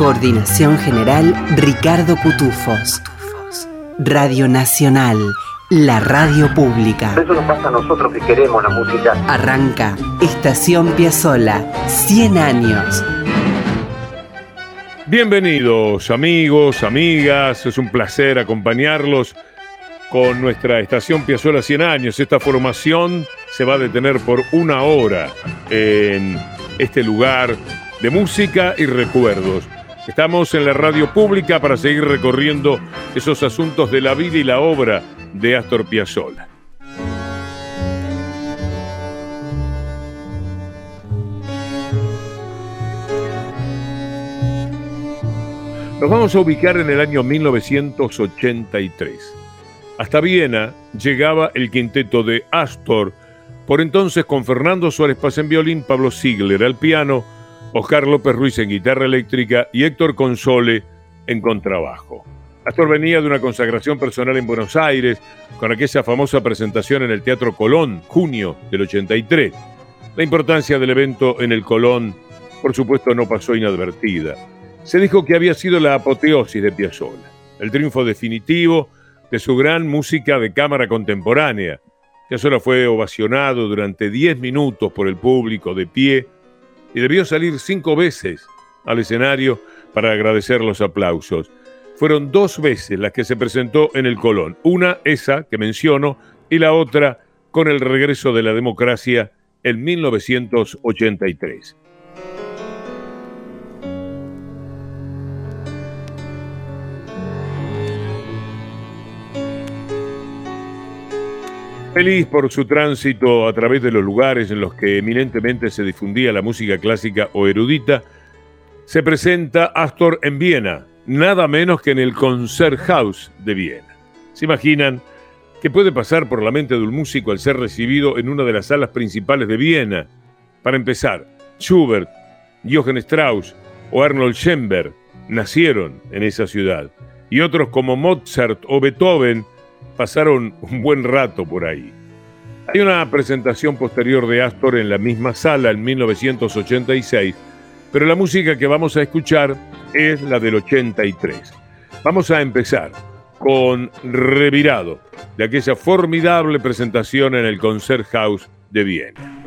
Coordinación General Ricardo Cutufos. Radio Nacional, la radio pública. Eso nos pasa a nosotros que queremos la música. Arranca Estación Piazzola, 100 años. Bienvenidos amigos, amigas, es un placer acompañarlos con nuestra estación Piazzola 100 años. Esta formación se va a detener por una hora en este lugar de música y recuerdos. Estamos en la radio pública para seguir recorriendo esos asuntos de la vida y la obra de Astor Piazzolla. Nos vamos a ubicar en el año 1983. Hasta Viena llegaba el quinteto de Astor, por entonces con Fernando Suárez Paz en violín, Pablo Ziegler al piano, Oscar López Ruiz en guitarra eléctrica y Héctor Console en contrabajo. Astor venía de una consagración personal en Buenos Aires con aquella famosa presentación en el Teatro Colón, junio del 83. La importancia del evento en el Colón, por supuesto, no pasó inadvertida. Se dijo que había sido la apoteosis de Piazzolla, el triunfo definitivo de su gran música de cámara contemporánea. Piazzolla fue ovacionado durante 10 minutos por el público de pie y debió salir cinco veces al escenario para agradecer los aplausos. Fueron dos veces las que se presentó en el Colón, una esa que menciono y la otra con el regreso de la democracia en 1983. Feliz por su tránsito a través de los lugares en los que eminentemente se difundía la música clásica o erudita, se presenta Astor en Viena, nada menos que en el Concerthaus de Viena. ¿Se imaginan qué puede pasar por la mente de un músico al ser recibido en una de las salas principales de Viena? Para empezar, Schubert, Johann Strauss o Arnold Schoenberg nacieron en esa ciudad, y otros como Mozart o Beethoven pasaron un buen rato por ahí. Hay una presentación posterior de Astor en la misma sala en 1986, pero la música que vamos a escuchar es la del 83. Vamos a empezar con Revirado, de aquella formidable presentación en el Concerthaus de Viena.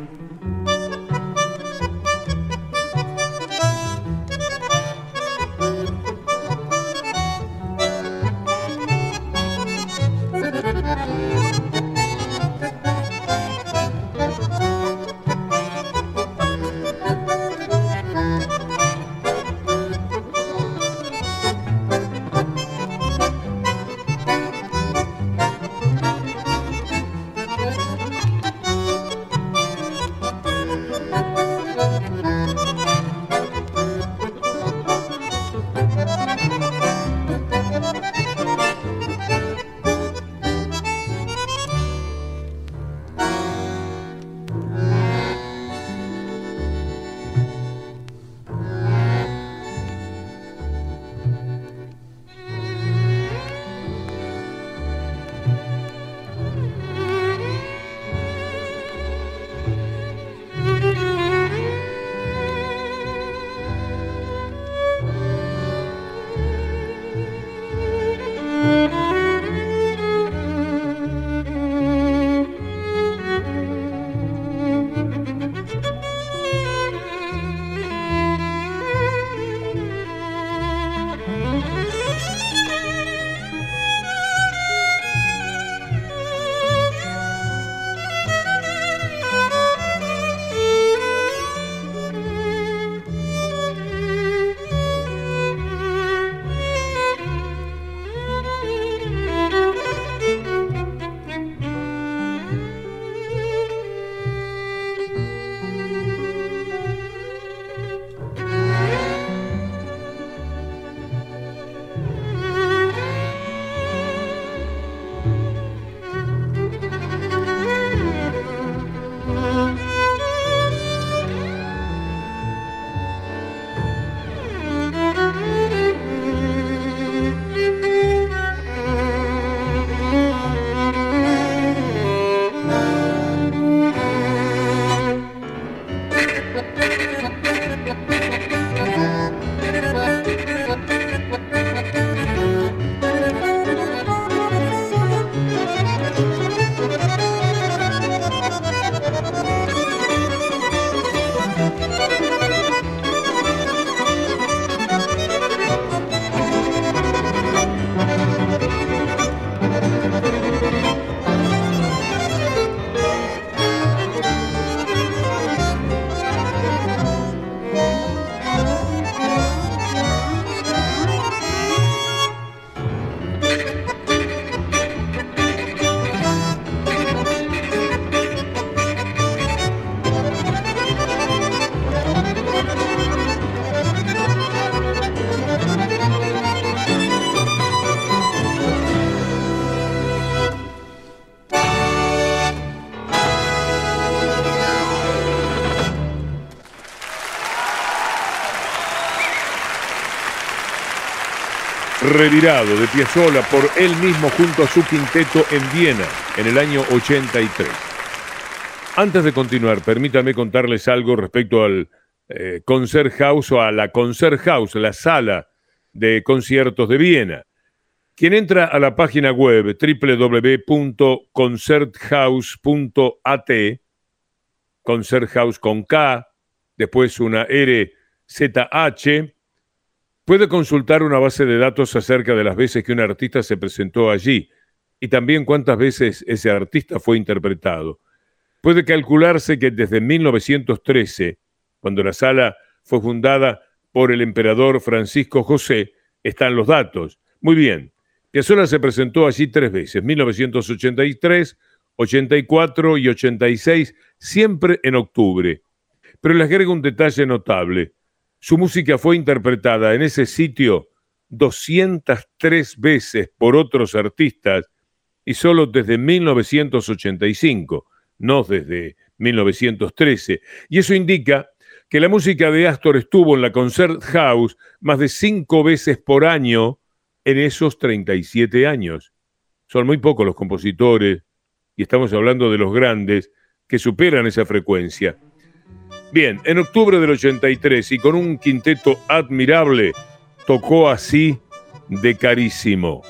Revirado de Piazzolla por él mismo junto a su quinteto en Viena en el año 83. Antes de continuar, permítame contarles algo respecto al eh, Concert House o a la Concert House, la sala de conciertos de Viena. Quien entra a la página web www.concerthouse.at, Concert House con K, después una R puede consultar una base de datos acerca de las veces que un artista se presentó allí y también cuántas veces ese artista fue interpretado. Puede calcularse que desde 1913, cuando la sala fue fundada por el emperador Francisco José, están los datos. Muy bien, Piazzolla se presentó allí tres veces, 1983, 84 y 86, siempre en octubre. Pero les agrego un detalle notable. Su música fue interpretada en ese sitio 203 veces por otros artistas y solo desde 1985, no desde 1913. Y eso indica que la música de Astor estuvo en la Concert House más de cinco veces por año en esos 37 años. Son muy pocos los compositores, y estamos hablando de los grandes, que superan esa frecuencia. Bien, en octubre del 83 y con un quinteto admirable, tocó así de carísimo.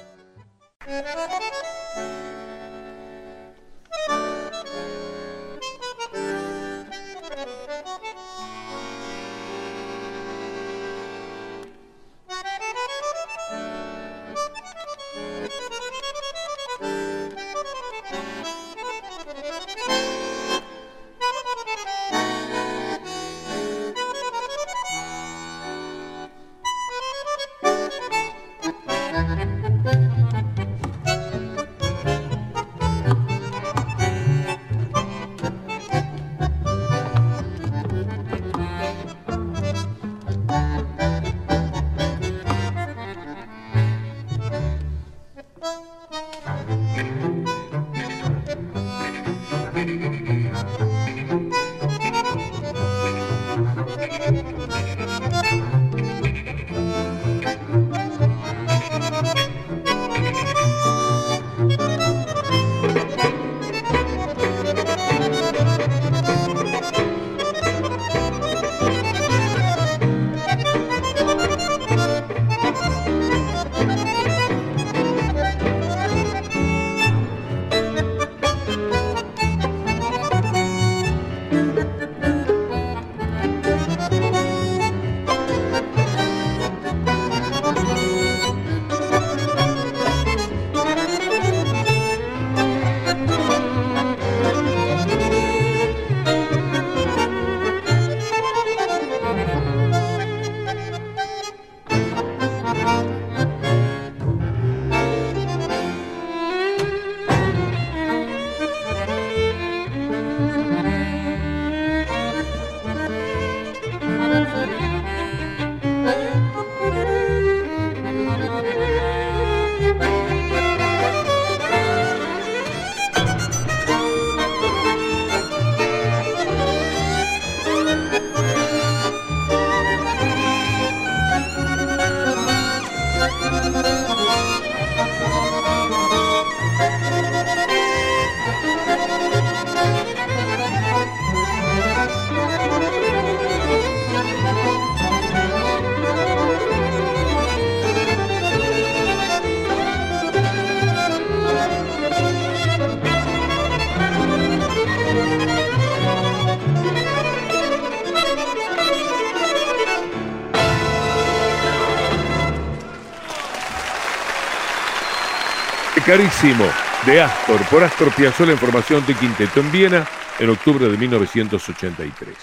Carísimo de Astor por Astor Piazzolla en formación de quinteto en Viena en octubre de 1983.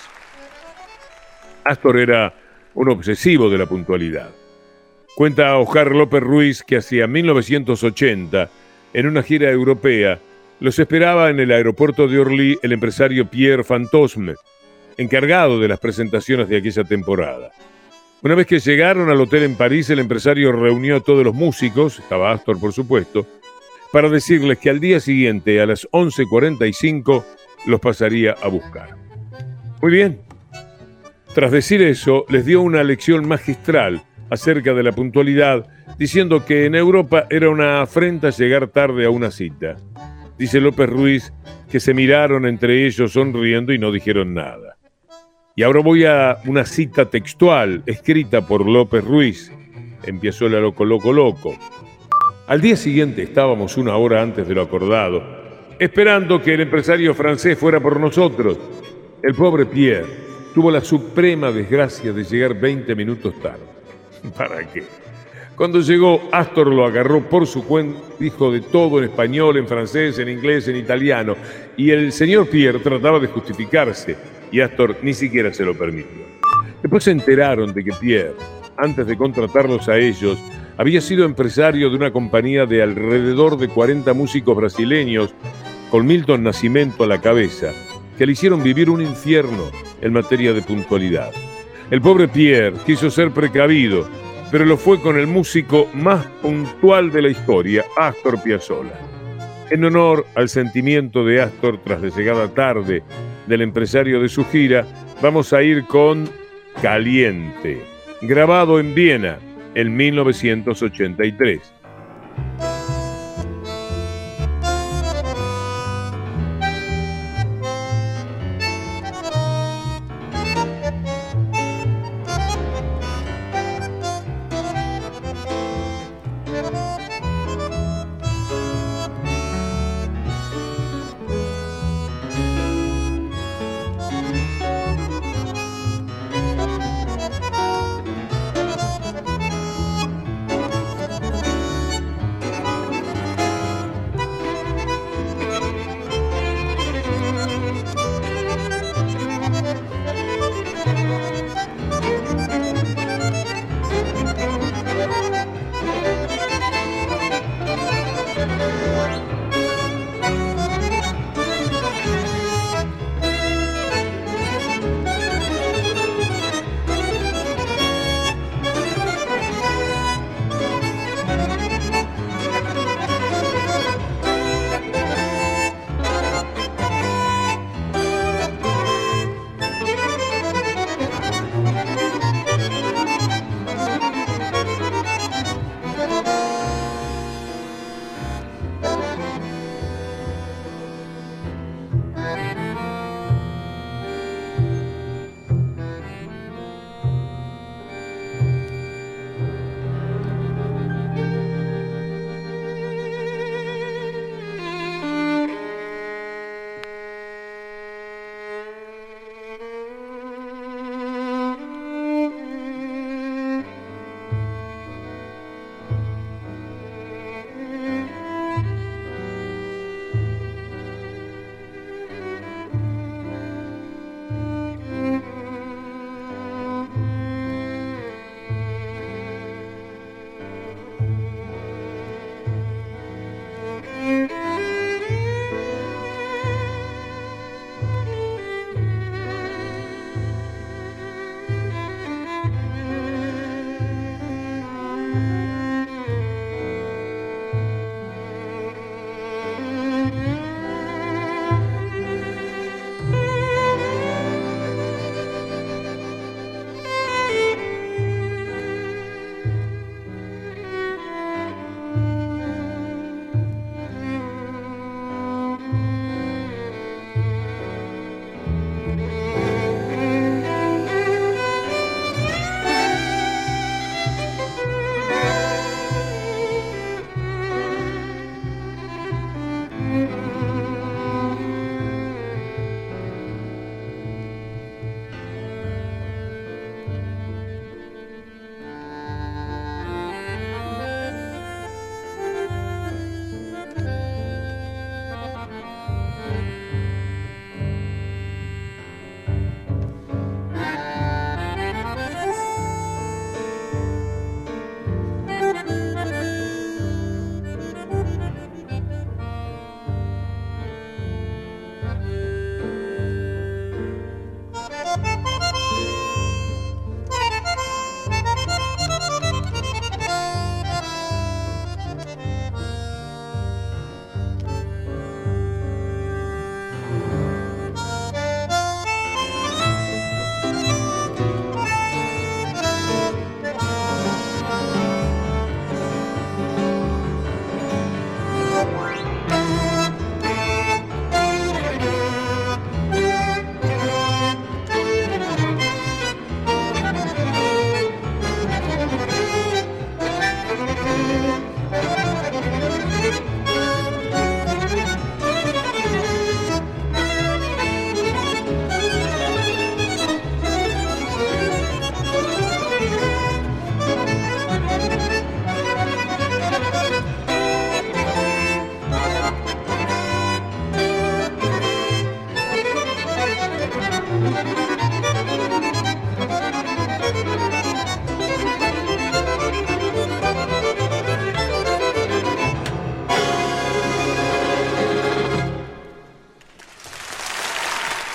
Astor era un obsesivo de la puntualidad. Cuenta Ojar López Ruiz que hacia 1980, en una gira europea, los esperaba en el aeropuerto de Orly el empresario Pierre Fantosme, encargado de las presentaciones de aquella temporada. Una vez que llegaron al hotel en París, el empresario reunió a todos los músicos, estaba Astor por supuesto, para decirles que al día siguiente a las 11.45 los pasaría a buscar. Muy bien. Tras decir eso, les dio una lección magistral acerca de la puntualidad, diciendo que en Europa era una afrenta llegar tarde a una cita. Dice López Ruiz que se miraron entre ellos sonriendo y no dijeron nada. Y ahora voy a una cita textual escrita por López Ruiz. Empezó la loco, loco, loco. Al día siguiente estábamos una hora antes de lo acordado, esperando que el empresario francés fuera por nosotros. El pobre Pierre tuvo la suprema desgracia de llegar 20 minutos tarde. ¿Para qué? Cuando llegó, Astor lo agarró por su cuenta, dijo de todo en español, en francés, en inglés, en italiano, y el señor Pierre trataba de justificarse, y Astor ni siquiera se lo permitió. Después se enteraron de que Pierre, antes de contratarlos a ellos, había sido empresario de una compañía de alrededor de 40 músicos brasileños, con Milton Nascimento a la cabeza, que le hicieron vivir un infierno en materia de puntualidad. El pobre Pierre quiso ser precavido pero lo fue con el músico más puntual de la historia, Astor Piazzolla. En honor al sentimiento de Astor tras la llegada tarde del empresario de su gira, vamos a ir con Caliente, grabado en Viena en 1983.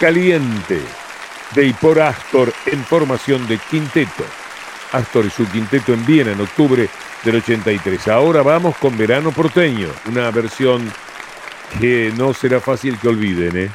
Caliente de y por Astor en formación de quinteto. Astor y su quinteto en Viena en octubre del 83. Ahora vamos con Verano Porteño, una versión que no será fácil que olviden, ¿eh?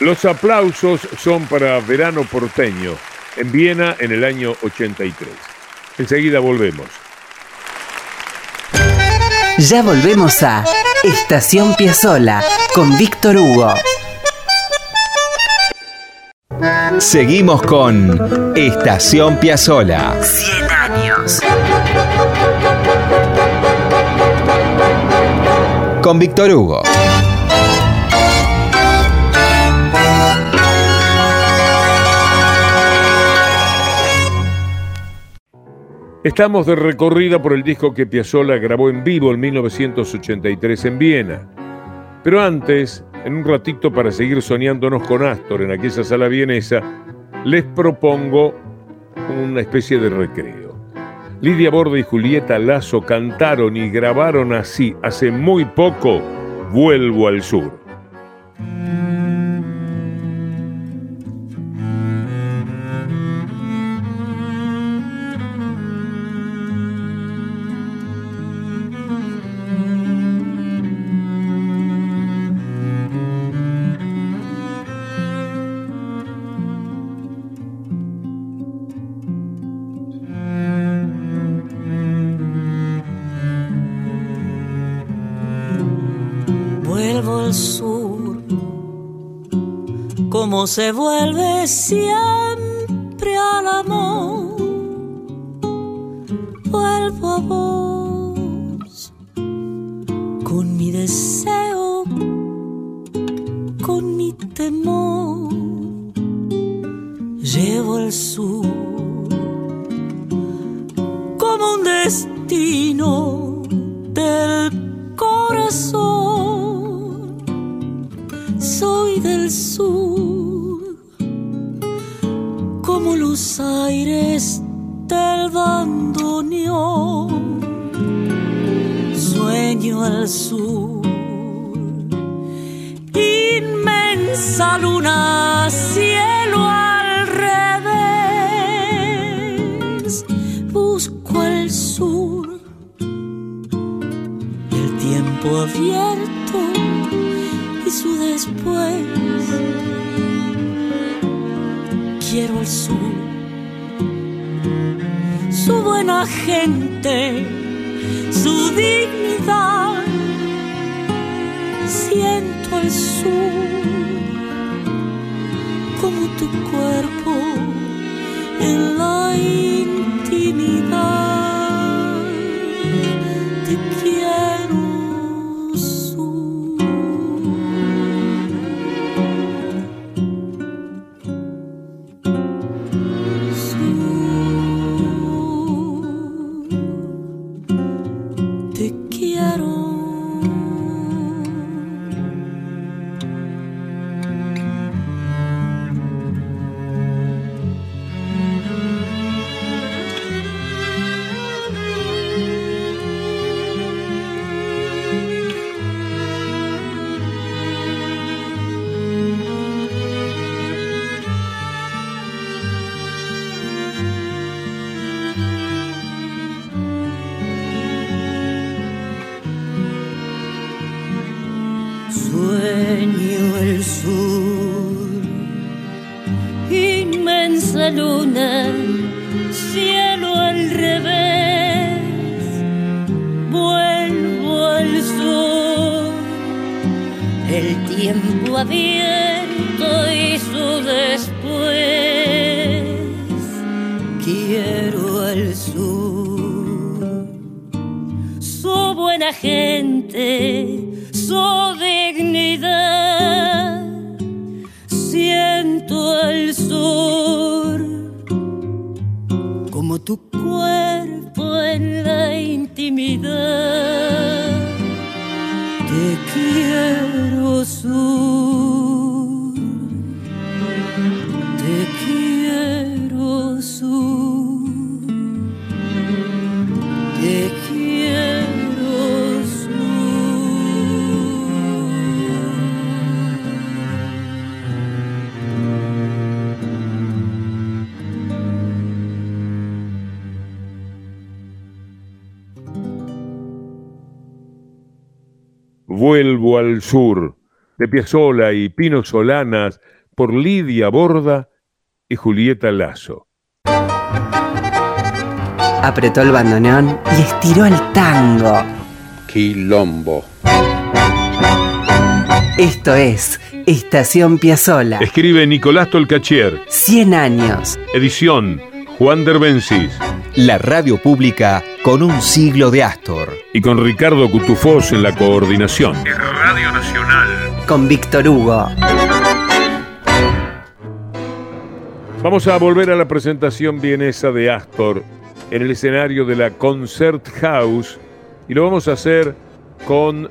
Los aplausos son para Verano Porteño, en Viena en el año 83. Enseguida volvemos. Ya volvemos a Estación Piazzola con Víctor Hugo. Seguimos con Estación Piazzola. 100 años. Con Víctor Hugo. Estamos de recorrida por el disco que Piazzolla grabó en vivo en 1983 en Viena. Pero antes, en un ratito para seguir soñándonos con Astor en aquella sala vienesa, les propongo una especie de recreo. Lidia Borda y Julieta Lazo cantaron y grabaron así hace muy poco Vuelvo al Sur. Se vuelve siempre al amor. Vuelvo a vos Vuelvo al sur de Piazzolla y Pino Solanas por Lidia Borda y Julieta Lazo. Apretó el bandoneón y estiró el tango. Quilombo. Esto es Estación Piazzola. Escribe Nicolás Tolcachier. 100 años. Edición Juan Derbencis. La radio pública con un siglo de Astor. Y con Ricardo Cutufós en la coordinación. Radio Nacional. Con Víctor Hugo. Vamos a volver a la presentación vienesa de Astor en el escenario de la Concert House y lo vamos a hacer con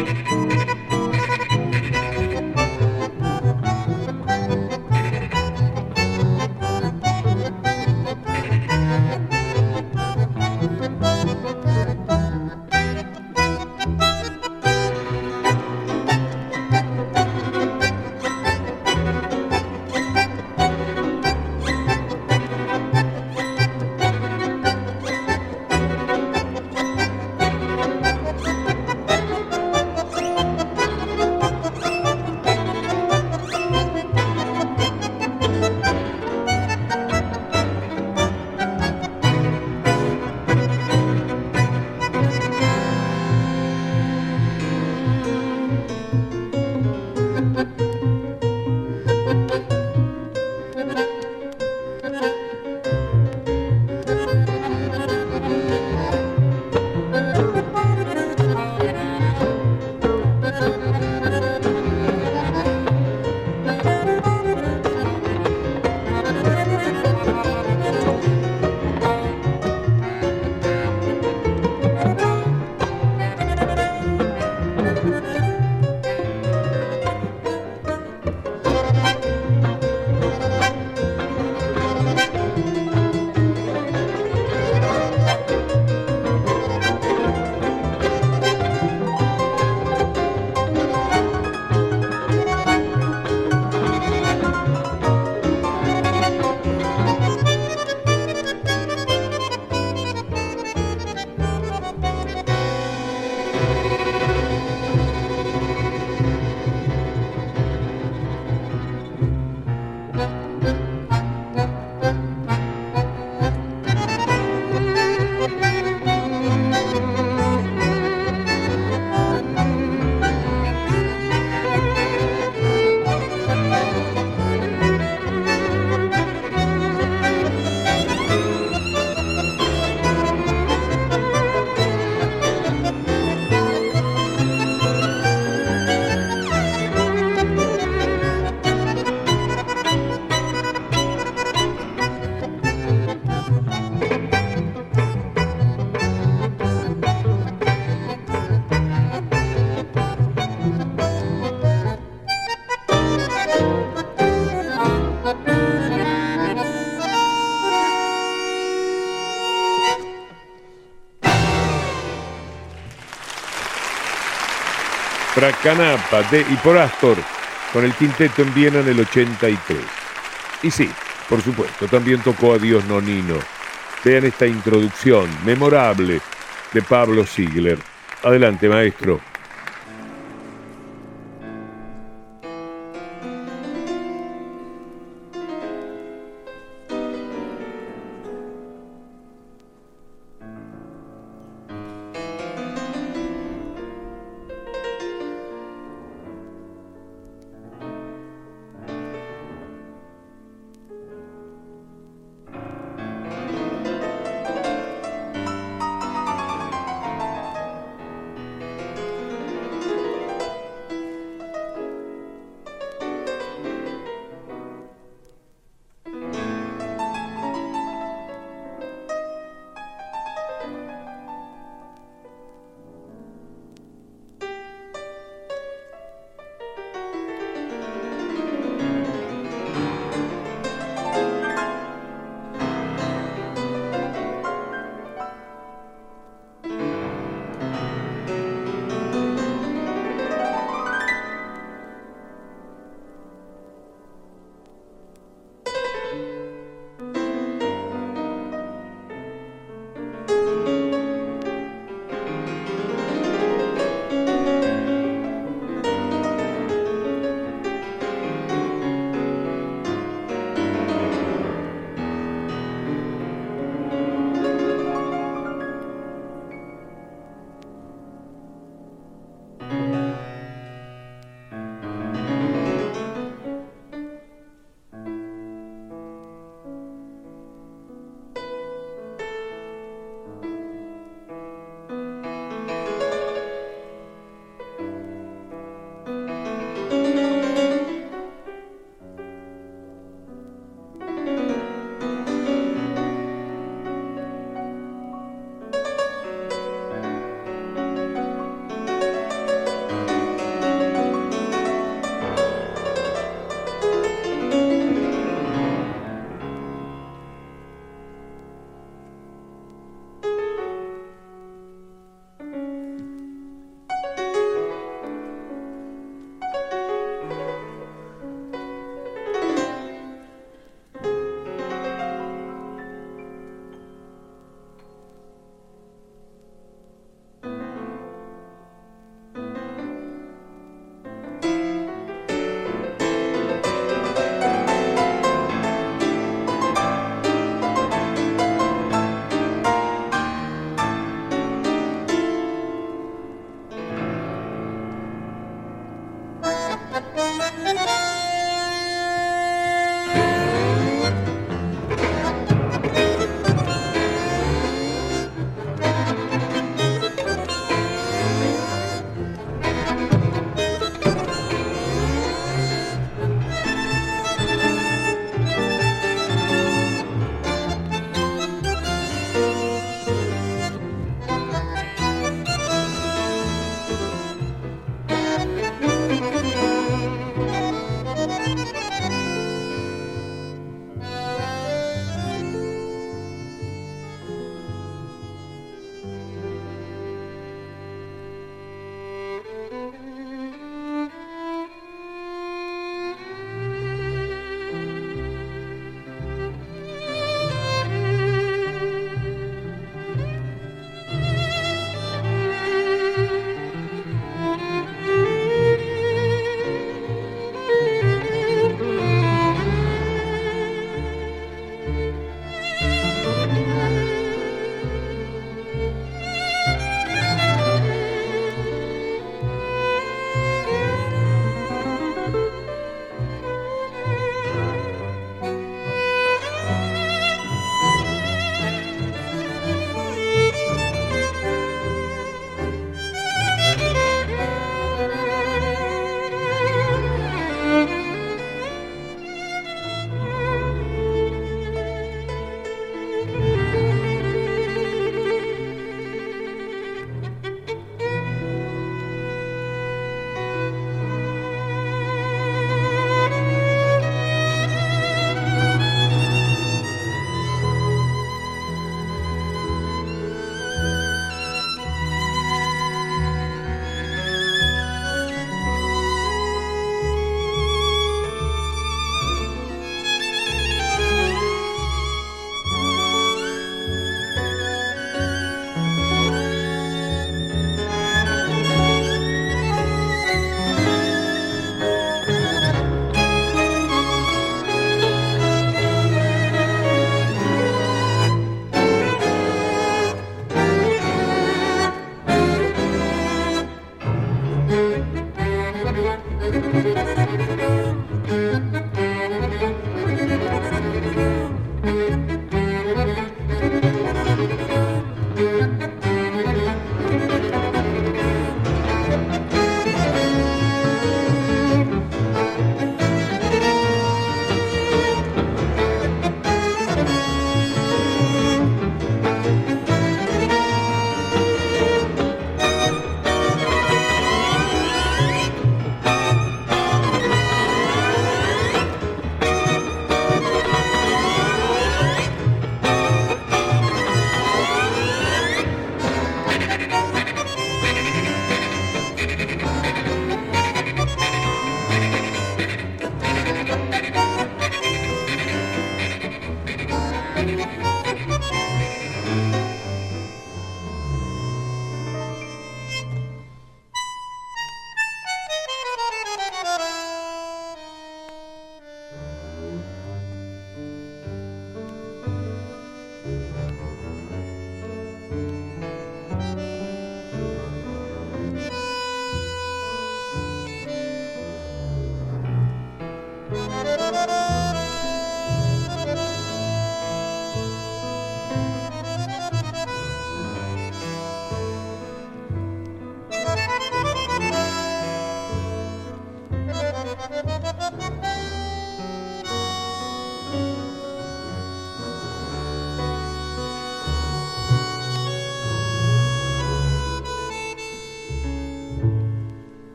Fracanapa. Fracanapa de y por Astor con el quinteto en Viena en el 83. Y sí, por supuesto, también tocó Adiós Nonino. Vean esta introducción memorable de Pablo Ziegler. Adelante, maestro.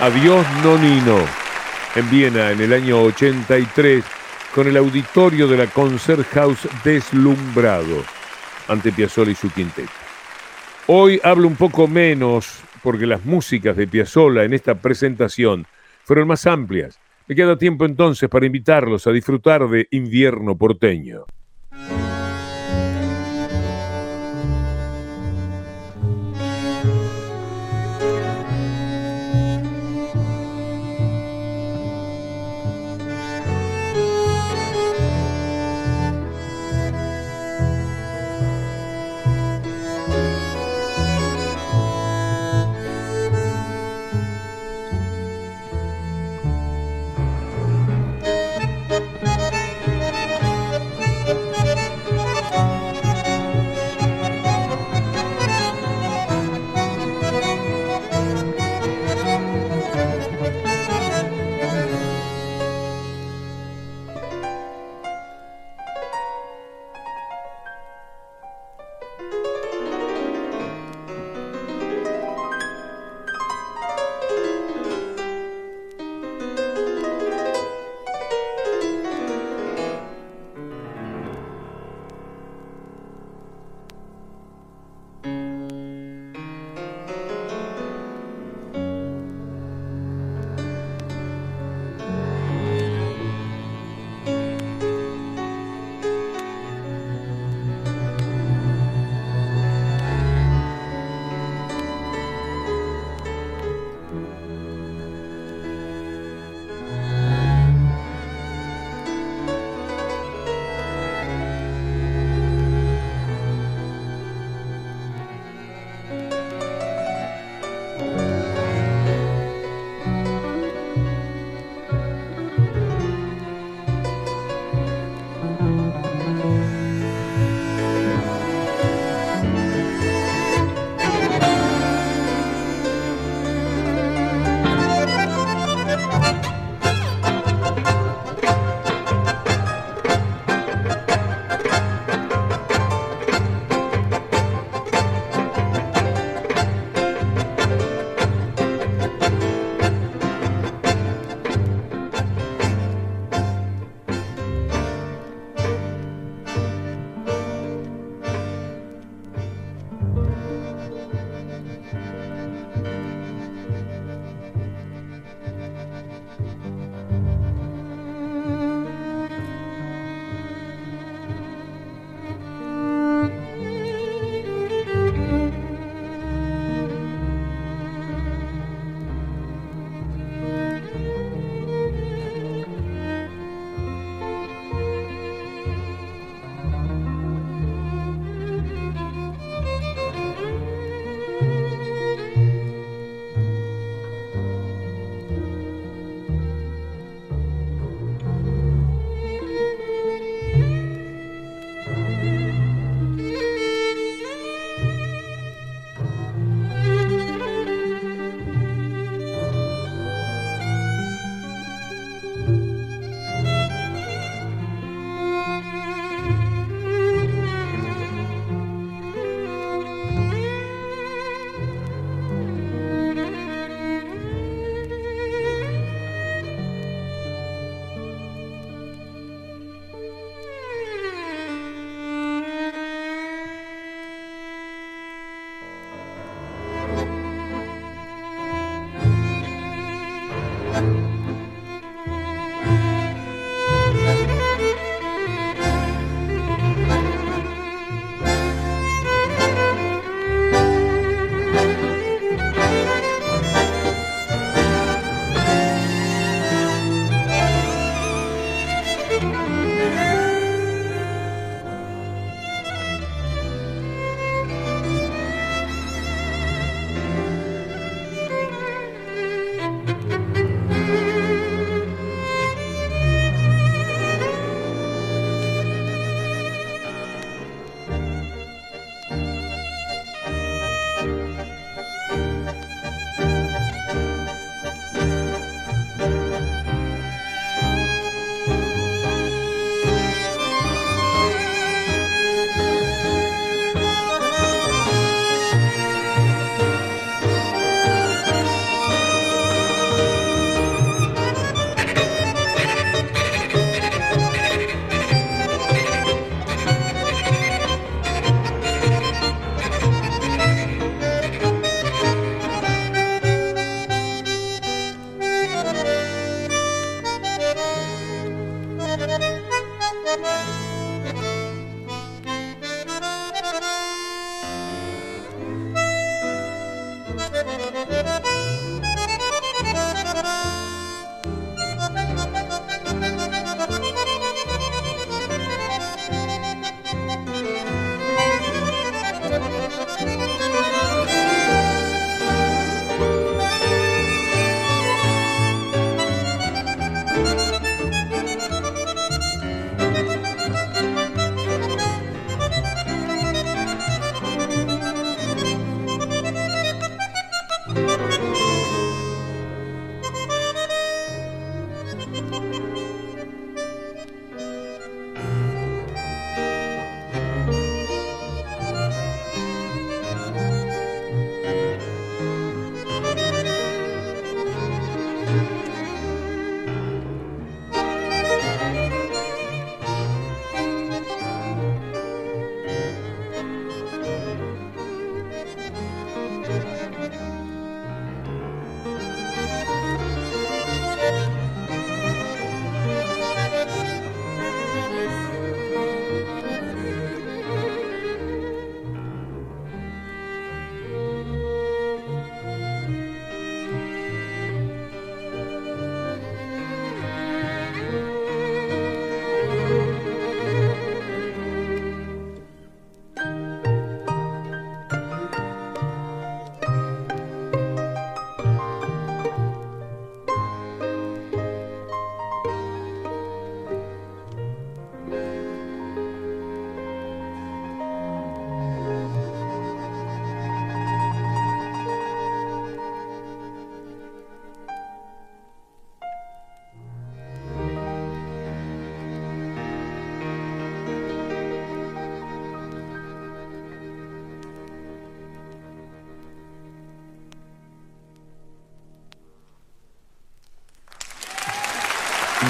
Adiós Nonino, en Viena en el año 83, con el auditorio de la Concerthaus deslumbrado ante Piazzolla y su quinteto. Hoy hablo un poco menos porque las músicas de Piazzolla en esta presentación fueron más amplias. Me queda tiempo entonces para invitarlos a disfrutar de Invierno porteño.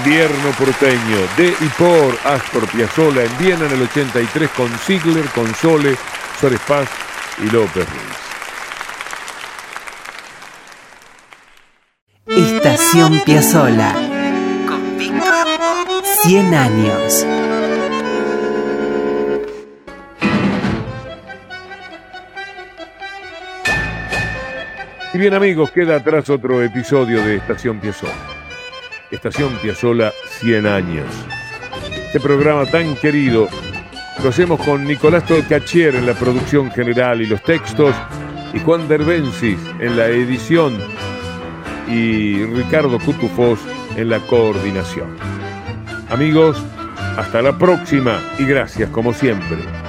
Invierno porteño de y por Astor Piazzolla en Viena en el 83 con Ziegler, con Sole, Suárez Paz y López Ruiz. Estación Piazzolla con Víctor 100 años. Y bien amigos, queda atrás otro episodio de Estación Piazzolla. Estación Piazzola 100 años. Este programa tan querido lo hacemos con Nicolás Tolcachier en la producción general y los textos y Juan Derbensis en la edición y Ricardo Cutufós en la coordinación. Amigos, hasta la próxima y gracias como siempre.